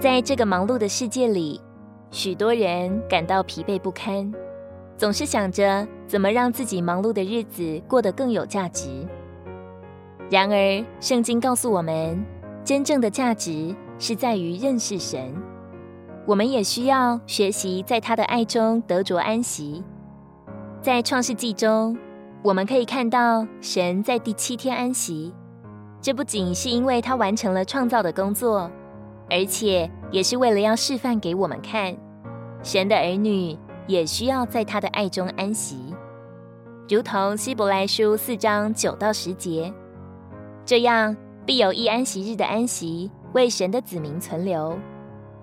在这个忙碌的世界里，许多人感到疲惫不堪，总是想着怎么让自己忙碌的日子过得更有价值。然而，圣经告诉我们，真正的价值是在于认识神。我们也需要学习在他的爱中得着安息。在创世纪中，我们可以看到神在第七天安息。这不仅是因为他完成了创造的工作，而且也是为了要示范给我们看，神的儿女也需要在他的爱中安息，如同希伯来书四章九到十节，这样必有一安息日的安息为神的子民存留。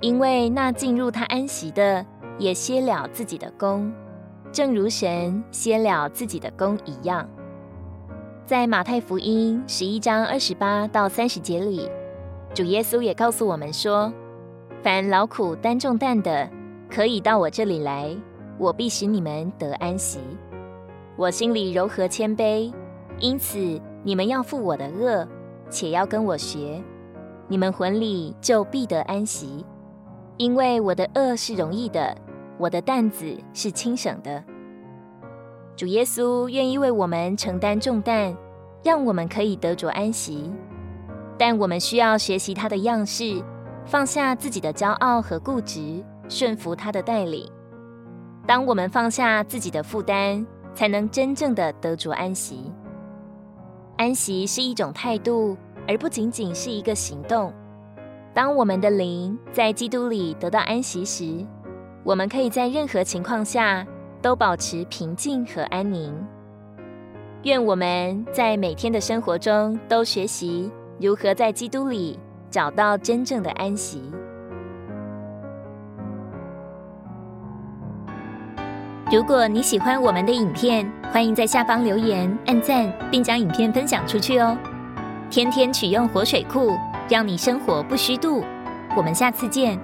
因为那进入他安息的，也歇了自己的工，正如神歇了自己的工一样。在马太福音十一章二十八到三十节里，主耶稣也告诉我们说：“凡劳苦担重担的，可以到我这里来，我必使你们得安息。我心里柔和谦卑，因此你们要负我的轭，且要跟我学，你们魂里就必得安息。”因为我的轭是容易的，我的担子是轻省的。主耶稣愿意为我们承担重担，让我们可以得着安息。但我们需要学习他的样式，放下自己的骄傲和固执，顺服他的带领。当我们放下自己的负担，才能真正的得着安息。安息是一种态度，而不仅仅是一个行动。当我们的灵在基督里得到安息时，我们可以在任何情况下都保持平静和安宁。愿我们在每天的生活中都学习如何在基督里找到真正的安息。如果你喜欢我们的影片，欢迎在下方留言、按赞，并将影片分享出去哦。天天取用活水库。让你生活不虚度，我们下次见。